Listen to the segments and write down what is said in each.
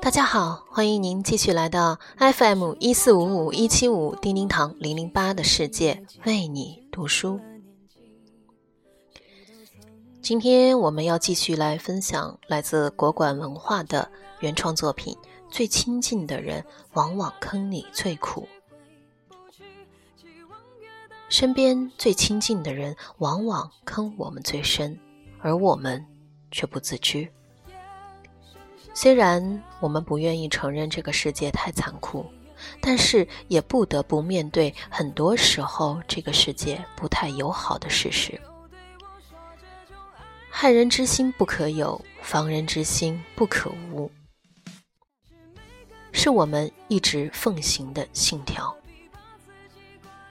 大家好，欢迎您继续来到 FM 一四五五一七五叮叮堂零零八的世界，为你读书。今天我们要继续来分享来自国馆文化的原创作品《最亲近的人往往坑你最苦》。身边最亲近的人往往坑我们最深，而我们却不自知。虽然我们不愿意承认这个世界太残酷，但是也不得不面对很多时候这个世界不太友好的事实。害人之心不可有，防人之心不可无，是我们一直奉行的信条。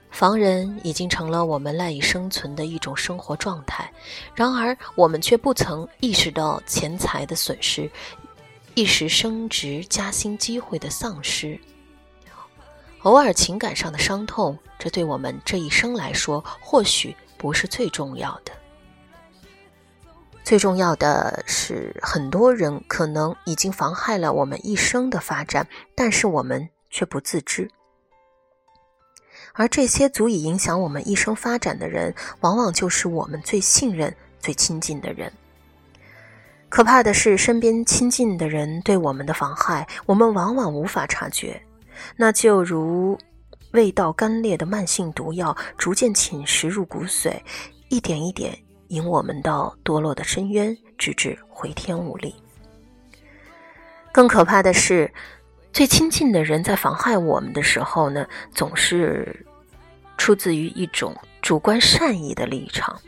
防人已经成了我们赖以生存的一种生活状态，然而我们却不曾意识到钱财的损失。一时升职加薪机会的丧失，偶尔情感上的伤痛，这对我们这一生来说，或许不是最重要的。最重要的是，很多人可能已经妨害了我们一生的发展，但是我们却不自知。而这些足以影响我们一生发展的人，往往就是我们最信任、最亲近的人。可怕的是，身边亲近的人对我们的妨害，我们往往无法察觉。那就如味道干裂的慢性毒药，逐渐侵蚀入骨髓，一点一点引我们到堕落的深渊，直至回天无力。更可怕的是，最亲近的人在妨害我们的时候呢，总是出自于一种主观善意的立场，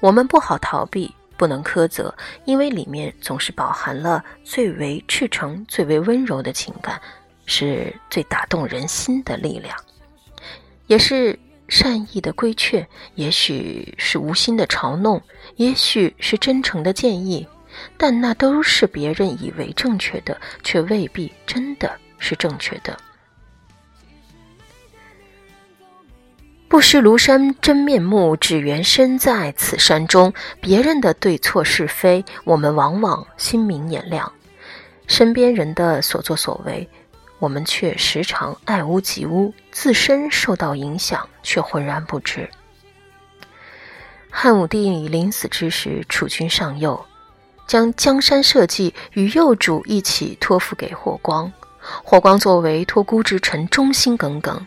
我们不好逃避。不能苛责，因为里面总是饱含了最为赤诚、最为温柔的情感，是最打动人心的力量，也是善意的规劝，也许是无心的嘲弄，也许是真诚的建议，但那都是别人以为正确的，却未必真的是正确的。不识庐山真面目，只缘身在此山中。别人的对错是非，我们往往心明眼亮；身边人的所作所为，我们却时常爱屋及乌，自身受到影响却浑然不知。汉武帝临死之时，储君上幼，将江山社稷与幼主一起托付给霍光。霍光作为托孤之臣，忠心耿耿。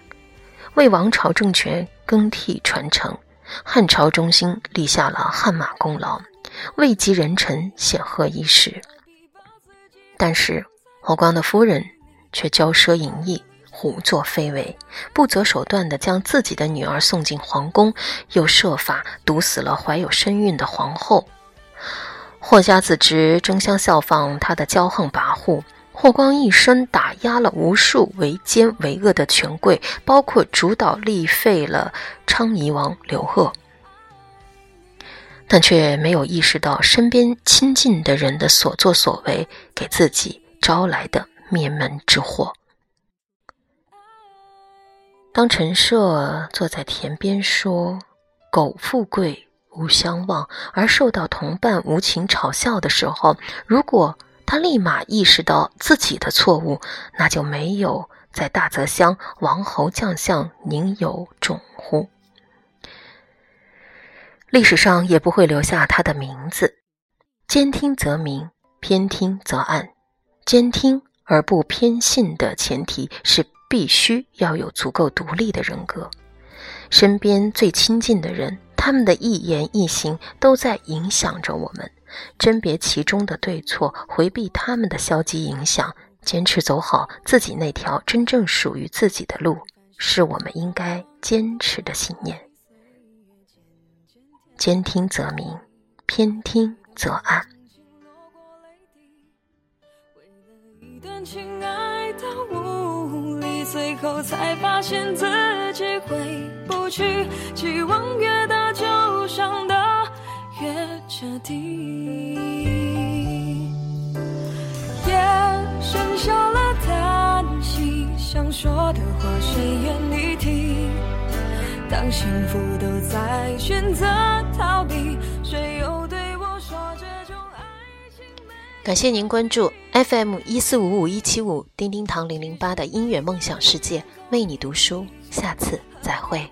为王朝政权更替传承，汉朝中兴，立下了汗马功劳，位极人臣，显赫一时。但是霍光的夫人却骄奢淫逸，胡作非为，不择手段地将自己的女儿送进皇宫，又设法毒死了怀有身孕的皇后。霍家子侄争相效仿他的骄横跋扈。霍光一生打压了无数为奸为恶的权贵，包括主导立废了昌邑王刘贺，但却没有意识到身边亲近的人的所作所为给自己招来的灭门之祸。当陈设坐在田边说“苟富贵无相忘”，而受到同伴无情嘲笑的时候，如果。他立马意识到自己的错误，那就没有在大泽乡王侯将相宁有种乎？历史上也不会留下他的名字。兼听则明，偏听则暗。兼听而不偏信的前提是必须要有足够独立的人格。身边最亲近的人，他们的一言一行都在影响着我们。甄别其中的对错，回避他们的消极影响，坚持走好自己那条真正属于自己的路，是我们应该坚持的信念。兼听则明，偏听则暗。感情爱到无力，最后才发现自己回不去，期望越大就伤得越彻底。夜剩下了叹息，想说的话谁愿意听？当幸福都在选择逃避，谁又？感谢您关注 FM 一四五五一七五叮叮堂零零八的音乐梦想世界，为你读书，下次再会。